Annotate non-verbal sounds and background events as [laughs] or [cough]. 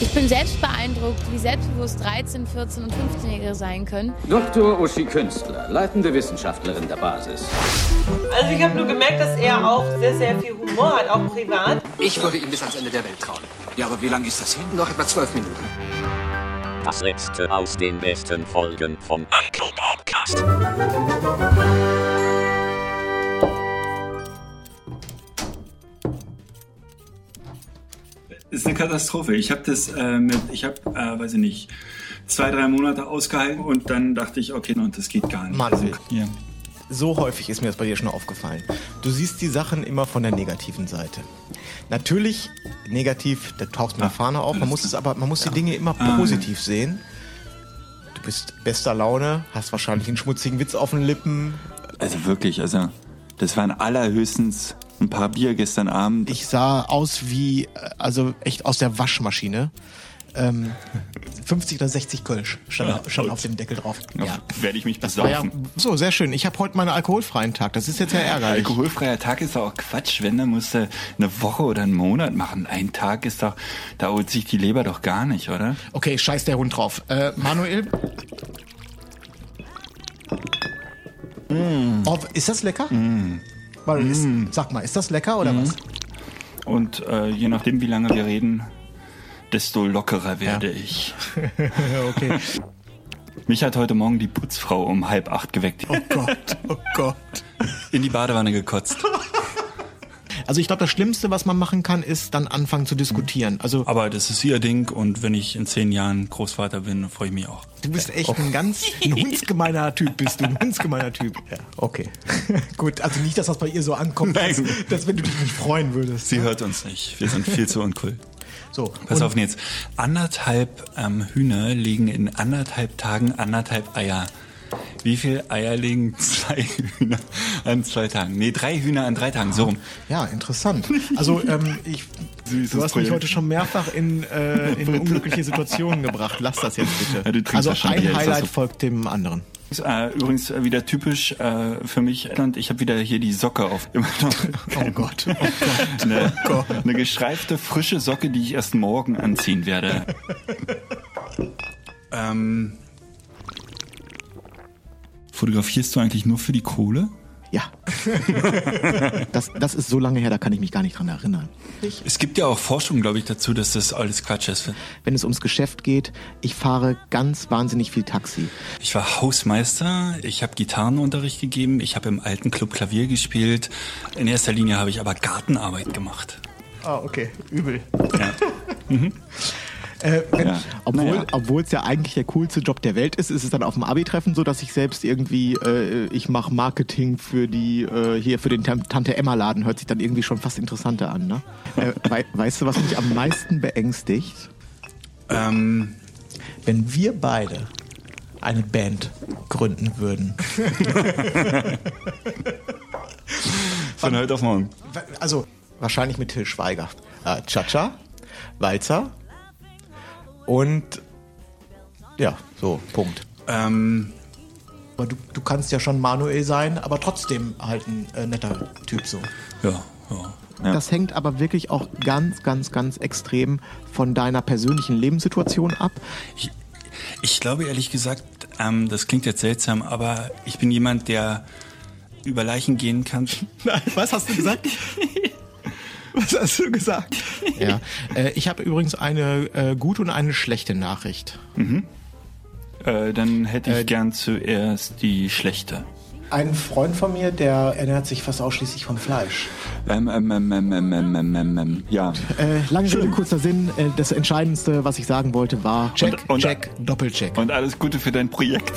Ich bin selbst beeindruckt, wie selbstbewusst 13, 14 und 15-Jährige sein können. Dr. Uschi Künstler, leitende Wissenschaftlerin der Basis. Also ich habe nur gemerkt, dass er auch sehr, sehr viel Humor hat, auch privat. Ich würde ihm bis ans Ende der Welt trauen. Ja, aber wie lange ist das hin? Noch etwa zwölf Minuten. Das letzte aus den besten Folgen vom Uncle Podcast. Ist eine Katastrophe. Ich habe das äh, mit, ich habe, äh, weiß ich nicht, zwei, drei Monate ausgehalten und dann dachte ich, okay, und das geht gar nicht. Manuel. Also, ja. So häufig ist mir das bei dir schon aufgefallen. Du siehst die Sachen immer von der negativen Seite. Natürlich negativ, da tauchst mit der Fahne auf. Man muss es aber, man muss die Dinge immer positiv sehen. Du bist bester Laune, hast wahrscheinlich einen schmutzigen Witz auf den Lippen. Also wirklich, also das waren allerhöchstens ein paar Bier gestern Abend. Ich sah aus wie, äh, also echt aus der Waschmaschine. Ähm, [laughs] 50 oder 60 Kölsch stand, stand auf dem Deckel drauf. Ja. Werde ich mich war ja, so, sehr schön. Ich habe heute meinen alkoholfreien Tag. Das ist jetzt ja ärgerlich. Alkoholfreier Tag ist doch auch Quatsch. Wenn, dann musst du eine Woche oder einen Monat machen. Ein Tag ist doch, da holt sich die Leber doch gar nicht, oder? Okay, scheiß der Hund drauf. Äh, Manuel? Oh, ist das lecker? Weil, ist, sag mal, ist das lecker oder was? Und äh, je nachdem, wie lange wir reden, desto lockerer werde ich. [laughs] okay. Mich hat heute Morgen die Putzfrau um halb acht geweckt. Oh Gott, oh Gott. In die Badewanne gekotzt. [laughs] Also ich glaube, das Schlimmste, was man machen kann, ist dann anfangen zu diskutieren. Also Aber das ist ihr Ding und wenn ich in zehn Jahren Großvater bin, freue ich mich auch. du bist echt ein ganz ein [laughs] hundsgemeiner Typ, bist du. Ein hundsgemeiner Typ. Ja, okay. [laughs] Gut, also nicht, dass das bei ihr so ankommt, dass, Nein. dass wenn du dich nicht freuen würdest. Sie hört uns nicht. Wir sind viel zu uncool. So, Pass auf jetzt. Anderthalb ähm, Hühner legen in anderthalb Tagen anderthalb Eier. Wie viel Eier legen zwei Hühner an zwei Tagen? Nee, drei Hühner an drei Tagen. So rum. Ja, interessant. Also ähm, ich, Süßes du hast mich Projekt. heute schon mehrfach in, äh, in [laughs] unglückliche Situationen gebracht. Lass das jetzt bitte. Ja, also ein Highlight so? folgt dem anderen. Äh, übrigens äh, wieder typisch äh, für mich. Und ich habe wieder hier die Socke auf. Immer noch. [laughs] Oh Gott, [laughs] oh Gott. Eine, eine gestreifte, frische Socke, die ich erst morgen anziehen werde. ähm, fotografierst du eigentlich nur für die Kohle? Ja. [laughs] Das, das ist so lange her, da kann ich mich gar nicht dran erinnern. Es gibt ja auch Forschung, glaube ich, dazu, dass das alles Quatsch ist. Wenn es ums Geschäft geht, ich fahre ganz wahnsinnig viel Taxi. Ich war Hausmeister, ich habe Gitarrenunterricht gegeben, ich habe im alten Club Klavier gespielt. In erster Linie habe ich aber Gartenarbeit gemacht. Ah, okay. Übel. Ja. [laughs] Äh, Ja. Obwohl es ja eigentlich der coolste Job der Welt ist, ist es dann auf dem Abi-Treffen so, dass ich selbst irgendwie, äh, ich mache Marketing für die, äh, hier für den Tante-Emma-Laden, hört sich dann irgendwie schon fast interessanter an, ne? Äh, wei weißt du, was mich am meisten beängstigt? Ähm, Wenn wir beide eine Band gründen würden. [laughs] von heute auf morgen. Also, wahrscheinlich mit Till Schweiger. Äh, Cha-Cha, Walzer und ja, so, Punkt. Ähm, Aber du, du kannst ja schon Manuel sein, aber trotzdem halt ein äh, netter Typ so. ja, ja. Das hängt aber wirklich auch ganz, ganz, ganz extrem von deiner persönlichen Lebenssituation ab. Ich, ich glaube ehrlich gesagt, ähm, das klingt jetzt seltsam, aber ich bin jemand, der über Leichen gehen kann. [laughs] Was hast du gesagt? [laughs] [laughs] Was hast du gesagt? Ja. Äh, ich habe übrigens eine äh, gute und eine schlechte Nachricht. Mhm. Äh, dann hätte ich äh, gern zuerst die schlechte. Ein Freund von mir, der ernährt sich fast ausschließlich von Fleisch. Ähm, ähm, ähm, ähm, ähm, ähm, ähm, ähm, ähm ja. Äh, lange Rede, kurzer Sinn. Äh, das Entscheidendste, was ich sagen wollte, war Check, und, und, Check, Doppelcheck. Und alles Gute für dein Projekt.